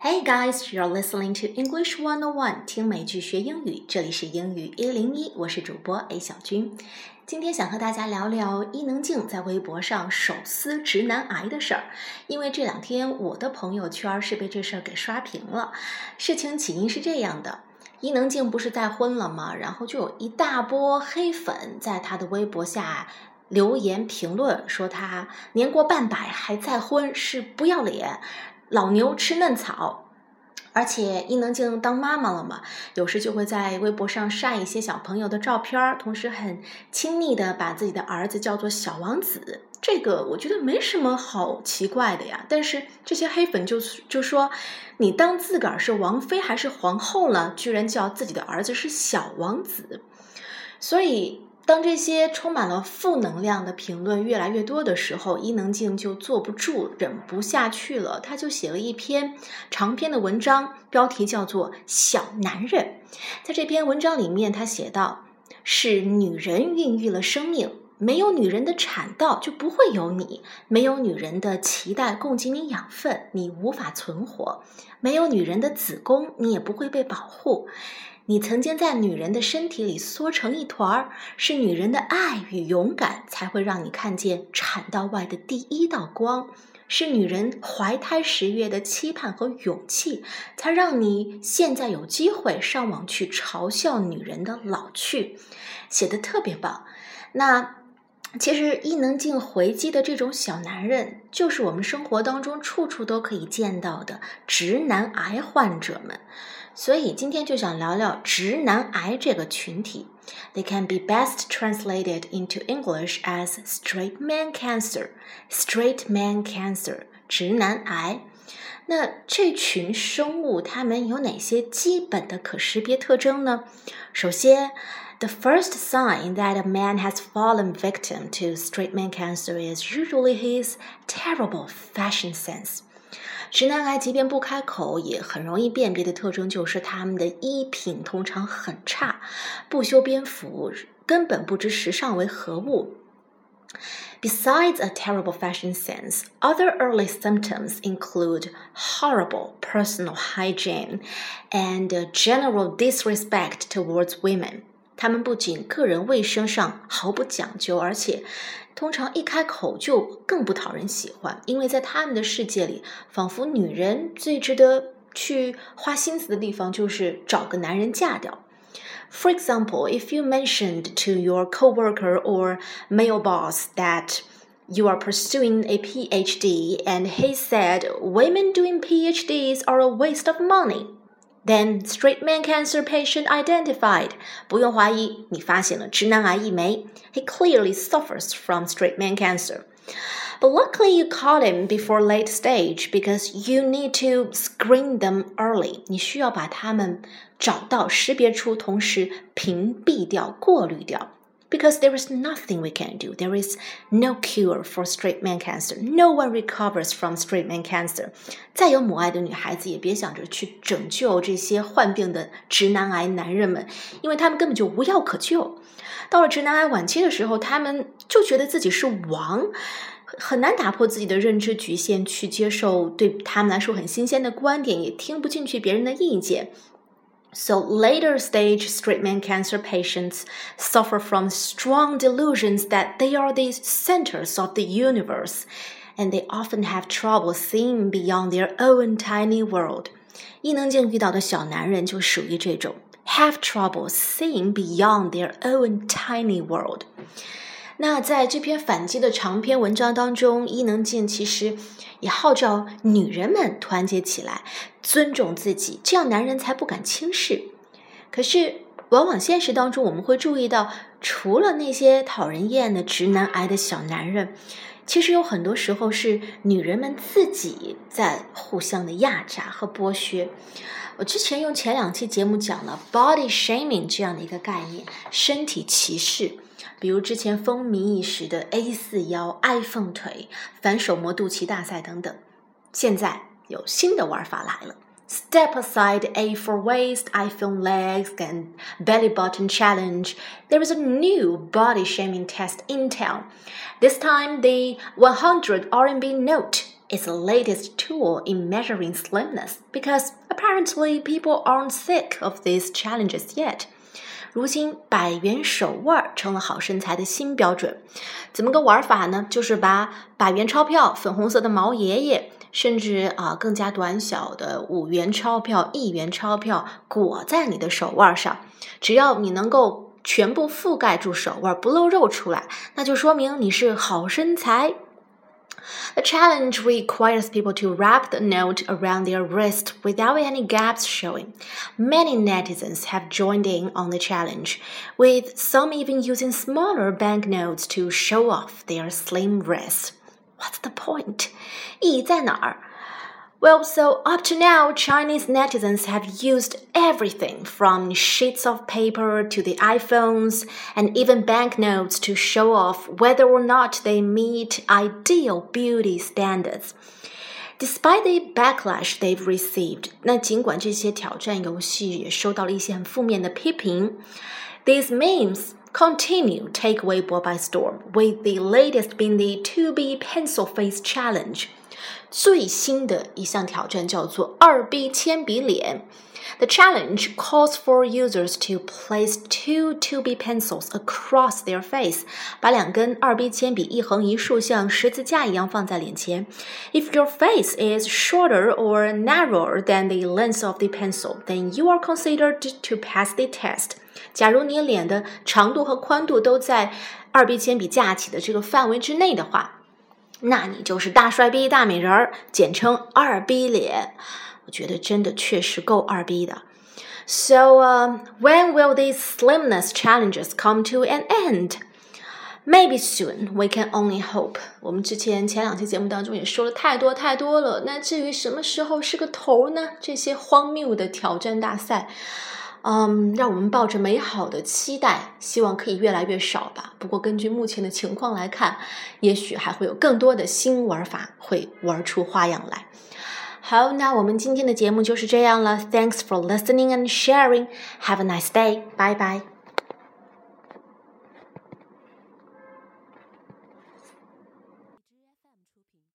Hey guys, you're listening to English One on One，听美剧学英语。这里是英语一零一，我是主播 A 小军。今天想和大家聊聊伊能静在微博上手撕直男癌的事儿。因为这两天我的朋友圈是被这事儿给刷屏了。事情起因是这样的：伊能静不是再婚了吗？然后就有一大波黑粉在她的微博下。留言评论说她年过半百还再婚是不要脸，老牛吃嫩草。而且伊能静当妈妈了嘛，有时就会在微博上晒一些小朋友的照片，同时很亲昵的把自己的儿子叫做小王子。这个我觉得没什么好奇怪的呀。但是这些黑粉就就说，你当自个儿是王妃还是皇后了，居然叫自己的儿子是小王子，所以。当这些充满了负能量的评论越来越多的时候，伊能静就坐不住，忍不下去了。她就写了一篇长篇的文章，标题叫做《小男人》。在这篇文章里面，她写道：“是女人孕育了生命，没有女人的产道就不会有你；没有女人的脐带供给你养分，你无法存活；没有女人的子宫，你也不会被保护。”你曾经在女人的身体里缩成一团儿，是女人的爱与勇敢才会让你看见产道外的第一道光，是女人怀胎十月的期盼和勇气，才让你现在有机会上网去嘲笑女人的老去，写的特别棒。那其实伊能静回击的这种小男人，就是我们生活当中处处都可以见到的直男癌患者们。所以今天就想聊聊直男癌这个群体。They can be best translated into English as straight man cancer. Straight man cancer，直男癌。那这群生物，它们有哪些基本的可识别特征呢？首先，the first sign that a man has fallen victim to straight man cancer is usually his terrible fashion sense. 直男癌即便不开口，也很容易辨别的特征就是他们的衣品通常很差，不修边幅，根本不知时尚为何物。Besides a terrible fashion sense, other early symptoms include horrible personal hygiene and general disrespect towards women. 他们不仅个人卫生上毫不讲究，而且通常一开口就更不讨人喜欢，因为在他们的世界里，仿佛女人最值得去花心思的地方就是找个男人嫁掉。For example, if you mentioned to your coworker or male boss that you are pursuing a PhD and he said women doing PhDs are a waste of money. Then straight man cancer patient identified. 不用怀疑，你发现了直男癌一枚。He clearly suffers from straight man cancer. But luckily you caught him before late stage because you need to screen them early. 你需要把他们找到、识别出，同时屏蔽掉、过滤掉。 Because there is nothing we can do. There is no cure for straight man cancer. No one recovers from straight man cancer. 再有母爱的女孩子也别想着去拯救这些患病的直男癌男人们，因为他们根本就无药可救。到了直男癌晚期的时候，他们就觉得自己是王，很难打破自己的认知局限，去接受对他们来说很新鲜的观点，也听不进去别人的意见。so, later stage straight man cancer patients suffer from strong delusions that they are the centers of the universe, and they often have trouble seeing beyond their own tiny world. 伊能静遇到的小男人就属于这种 have trouble seeing beyond their own tiny world。 那在这篇反击的长篇文章当中，伊能静其实也号召女人们团结起来，尊重自己，这样男人才不敢轻视。可是，往往现实当中，我们会注意到，除了那些讨人厌的直男癌的小男人，其实有很多时候是女人们自己在互相的压榨和剥削。我之前用前两期节目讲了 body shaming 这样的一个概念，身体歧视。比如之前风靡一时的 A 四腰、iPhone 腿、反手摸肚脐大赛等等，现在有新的玩法来了。Step aside A for waist, iPhone legs, and belly button challenge. There is a new body shaming test in town. This time, the 100 RMB note is the latest tool in measuring slimness because apparently people aren't sick of these challenges yet. 如今，百元手腕成了好身材的新标准。怎么个玩法呢？就是把百元钞票、粉红色的毛爷爷，甚至啊更加短小的五元钞票、一元钞票裹在你的手腕上。只要你能够全部覆盖住手腕，不露肉出来，那就说明你是好身材。The challenge requires people to wrap the note around their wrist without any gaps showing. Many netizens have joined in on the challenge, with some even using smaller banknotes to show off their slim wrists. What's the point? 意义在哪儿 ？well, so up to now, Chinese netizens have used everything from sheets of paper to the iPhones and even banknotes to show off whether or not they meet ideal beauty standards. Despite the backlash they've received，那尽管这些挑战游戏也收到了一些很负面的批评，these memes continue take Weibo by storm, with the latest being the 2B pencil face challenge. 最新的一项挑战叫做二 B 铅笔脸。The challenge calls for users to place two 2B pencils across their face，把两根二 B 铅笔一横一竖像十字架一样放在脸前。If your face is shorter or narrower than the length of the pencil, then you are considered to pass the test。假如你脸的长度和宽度都在二 B 铅笔架起的这个范围之内的话， 那你就是大帅逼、大美人儿，简称二逼脸。我觉得真的确实够二逼的。So, uh, when will these slimness challenges come to an end? Maybe soon. We can only hope. 我们之前前两期节目当中也说了太多太多了。那至于什么时候是个头呢？这些荒谬的挑战大赛。嗯，让我们抱着美好的期待，希望可以越来越少吧。不过根据目前的情况来看，也许还会有更多的新玩法会玩出花样来。好，那我们今天的节目就是这样了。Thanks for listening and sharing. Have a nice day. Bye bye.